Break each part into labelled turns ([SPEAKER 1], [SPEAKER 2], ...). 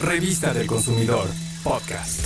[SPEAKER 1] Revista del Consumidor, podcast.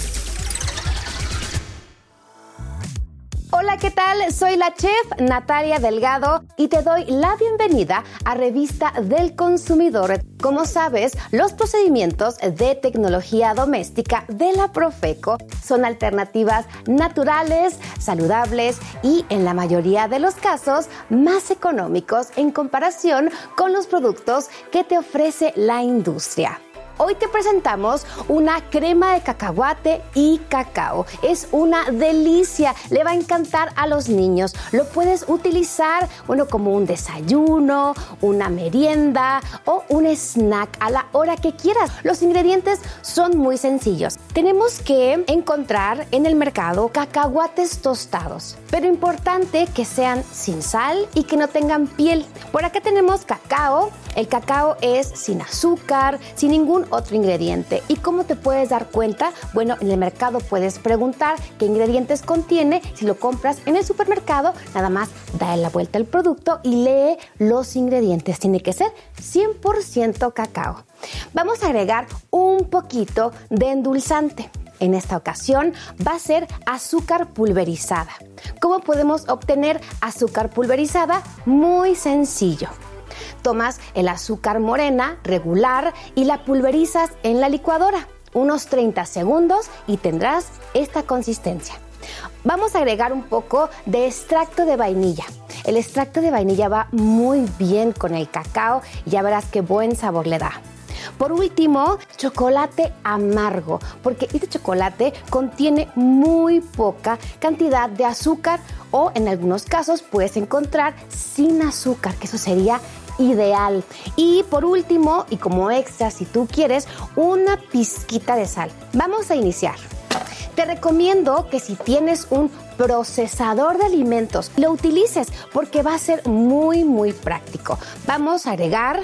[SPEAKER 2] Hola, ¿qué tal? Soy la chef Natalia Delgado y te doy la bienvenida a Revista del Consumidor. Como sabes, los procedimientos de tecnología doméstica de la Profeco son alternativas naturales, saludables y en la mayoría de los casos más económicos en comparación con los productos que te ofrece la industria. Hoy te presentamos una crema de cacahuate y cacao. Es una delicia, le va a encantar a los niños. Lo puedes utilizar, bueno, como un desayuno, una merienda o un snack a la hora que quieras. Los ingredientes son muy sencillos. Tenemos que encontrar en el mercado cacahuates tostados, pero importante que sean sin sal y que no tengan piel. Por acá tenemos cacao. El cacao es sin azúcar, sin ningún otro ingrediente. ¿Y cómo te puedes dar cuenta? Bueno, en el mercado puedes preguntar qué ingredientes contiene. Si lo compras en el supermercado, nada más da la vuelta al producto y lee los ingredientes. Tiene que ser 100% cacao. Vamos a agregar un poquito de endulzante. En esta ocasión va a ser azúcar pulverizada. ¿Cómo podemos obtener azúcar pulverizada? Muy sencillo tomas el azúcar morena regular y la pulverizas en la licuadora unos 30 segundos y tendrás esta consistencia. Vamos a agregar un poco de extracto de vainilla. El extracto de vainilla va muy bien con el cacao y ya verás qué buen sabor le da. Por último, chocolate amargo, porque este chocolate contiene muy poca cantidad de azúcar o en algunos casos puedes encontrar sin azúcar, que eso sería ideal. Y por último, y como extra, si tú quieres, una pizquita de sal. Vamos a iniciar. Te recomiendo que si tienes un procesador de alimentos, lo utilices porque va a ser muy, muy práctico. Vamos a agregar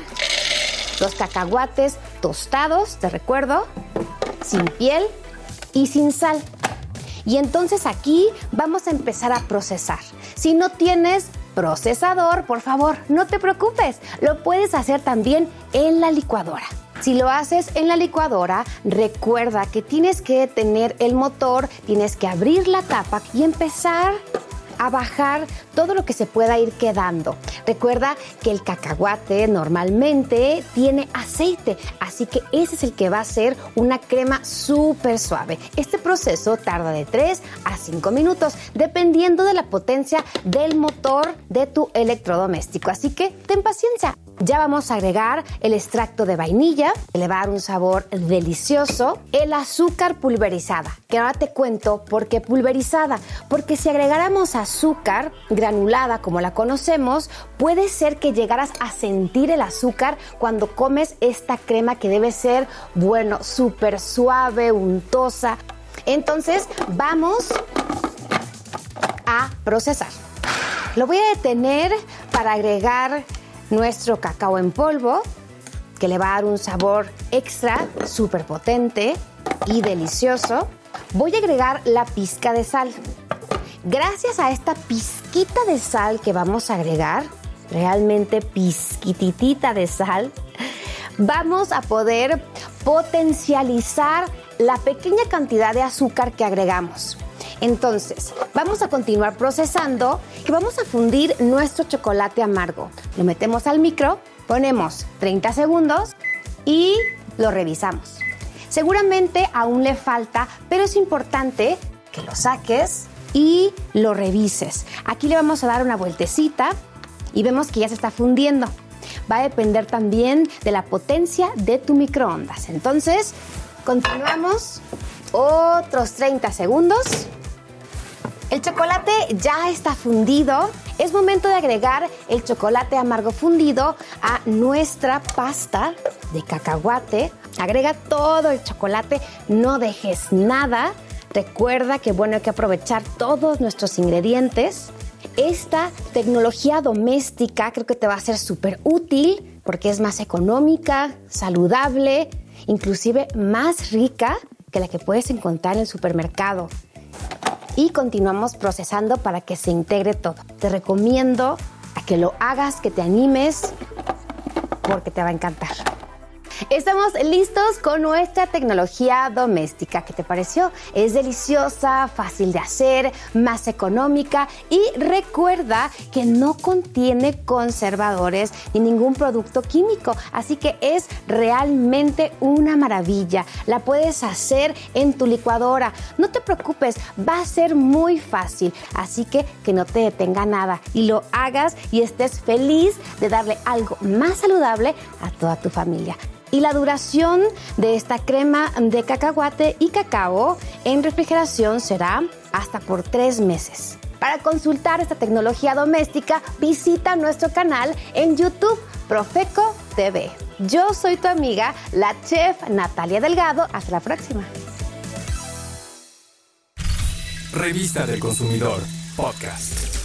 [SPEAKER 2] los cacahuates tostados, te recuerdo, sin piel y sin sal. Y entonces aquí vamos a empezar a procesar. Si no tienes procesador, por favor, no te preocupes, lo puedes hacer también en la licuadora. Si lo haces en la licuadora, recuerda que tienes que tener el motor, tienes que abrir la tapa y empezar a bajar todo lo que se pueda ir quedando. Recuerda que el cacahuate normalmente tiene aceite, así que ese es el que va a ser una crema súper suave. Este proceso tarda de 3 a 5 minutos, dependiendo de la potencia del motor de tu electrodoméstico. Así que ten paciencia. Ya vamos a agregar el extracto de vainilla, que le va a dar un sabor delicioso, el azúcar pulverizada, que ahora te cuento por qué pulverizada, porque si agregáramos azúcar granulada como la conocemos, puede ser que llegaras a sentir el azúcar cuando comes esta crema que debe ser, bueno, súper suave, untosa. Entonces vamos a procesar. Lo voy a detener para agregar nuestro cacao en polvo, que le va a dar un sabor extra, súper potente y delicioso. Voy a agregar la pizca de sal. Gracias a esta pizquita de sal que vamos a agregar, realmente pizquititita de sal, vamos a poder potencializar la pequeña cantidad de azúcar que agregamos. Entonces, vamos a continuar procesando y vamos a fundir nuestro chocolate amargo. Lo metemos al micro, ponemos 30 segundos y lo revisamos. Seguramente aún le falta, pero es importante que lo saques y lo revises. Aquí le vamos a dar una vueltecita y vemos que ya se está fundiendo. Va a depender también de la potencia de tu microondas. Entonces, continuamos otros 30 segundos. El chocolate ya está fundido. Es momento de agregar el chocolate amargo fundido a nuestra pasta de cacahuate. Agrega todo el chocolate, no dejes nada. Recuerda que bueno, hay que aprovechar todos nuestros ingredientes. Esta tecnología doméstica creo que te va a ser súper útil porque es más económica, saludable, inclusive más rica que la que puedes encontrar en el supermercado y continuamos procesando para que se integre todo. Te recomiendo a que lo hagas, que te animes, porque te va a encantar. Estamos listos con nuestra tecnología doméstica. ¿Qué te pareció? Es deliciosa, fácil de hacer, más económica y recuerda que no contiene conservadores ni ningún producto químico. Así que es realmente una maravilla. La puedes hacer en tu licuadora. No te preocupes, va a ser muy fácil. Así que que no te detenga nada y lo hagas y estés feliz de darle algo más saludable a toda tu familia. Y la duración de esta crema de cacahuate y cacao en refrigeración será hasta por tres meses. Para consultar esta tecnología doméstica, visita nuestro canal en YouTube, Profeco TV. Yo soy tu amiga, la chef Natalia Delgado. Hasta la próxima.
[SPEAKER 1] Revista del Consumidor, podcast.